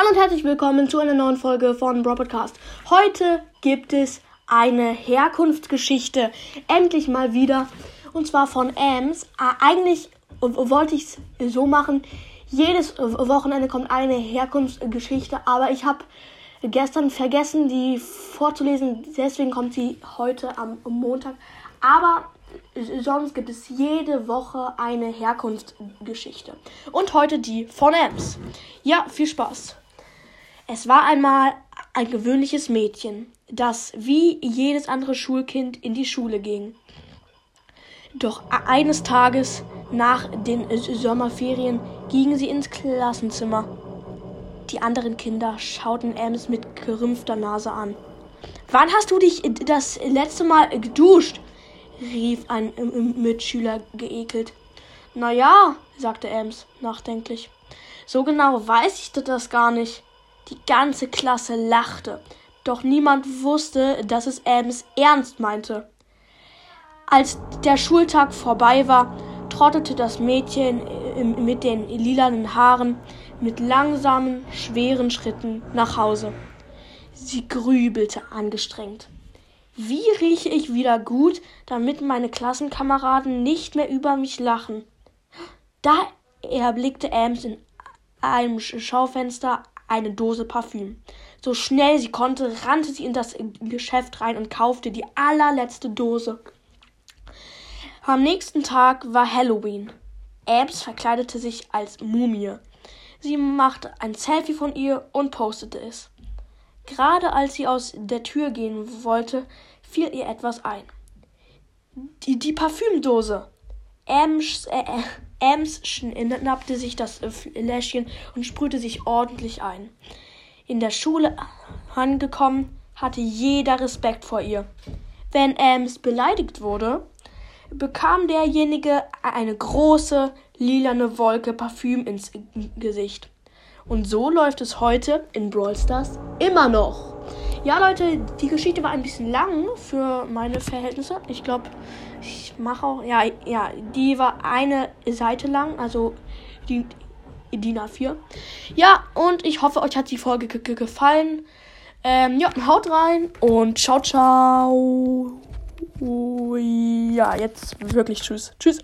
Hallo und herzlich willkommen zu einer neuen Folge von Bro Podcast. Heute gibt es eine Herkunftsgeschichte. Endlich mal wieder. Und zwar von Ams. Äh, eigentlich wollte ich es so machen. Jedes Wochenende kommt eine Herkunftsgeschichte. Aber ich habe gestern vergessen, die vorzulesen. Deswegen kommt sie heute am Montag. Aber sonst gibt es jede Woche eine Herkunftsgeschichte. Und heute die von Ems. Ja, viel Spaß. Es war einmal ein gewöhnliches Mädchen, das wie jedes andere Schulkind in die Schule ging. Doch eines Tages nach den Sommerferien ging sie ins Klassenzimmer. Die anderen Kinder schauten Ems mit gerümpfter Nase an. Wann hast du dich das letzte Mal geduscht? rief ein Mitschüler geekelt. Na ja, sagte Ems nachdenklich. So genau weiß ich das gar nicht. Die ganze Klasse lachte, doch niemand wusste, dass es Ems ernst meinte. Als der Schultag vorbei war, trottete das Mädchen mit den lilanen Haaren mit langsamen, schweren Schritten nach Hause. Sie grübelte angestrengt. Wie rieche ich wieder gut, damit meine Klassenkameraden nicht mehr über mich lachen? Da erblickte Ams in einem Schaufenster eine Dose Parfüm. So schnell sie konnte, rannte sie in das Geschäft rein und kaufte die allerletzte Dose. Am nächsten Tag war Halloween. Abs verkleidete sich als Mumie. Sie machte ein Selfie von ihr und postete es. Gerade als sie aus der Tür gehen wollte, fiel ihr etwas ein. Die, die Parfümdose. Ems, äh, äh Ems schnappte sich das Fläschchen und sprühte sich ordentlich ein. In der Schule angekommen, hatte jeder Respekt vor ihr. Wenn Ems beleidigt wurde, bekam derjenige eine große lilane Wolke Parfüm ins Gesicht. Und so läuft es heute in Brawl Stars immer noch. Ja, Leute, die Geschichte war ein bisschen lang für meine Verhältnisse. Ich glaube, ich mache auch. Ja, ja, die war eine Seite lang, also die DIN A4. Ja, und ich hoffe, euch hat die Folge gefallen. Ähm, ja, haut rein und ciao, ciao. Ja, jetzt wirklich tschüss. Tschüss.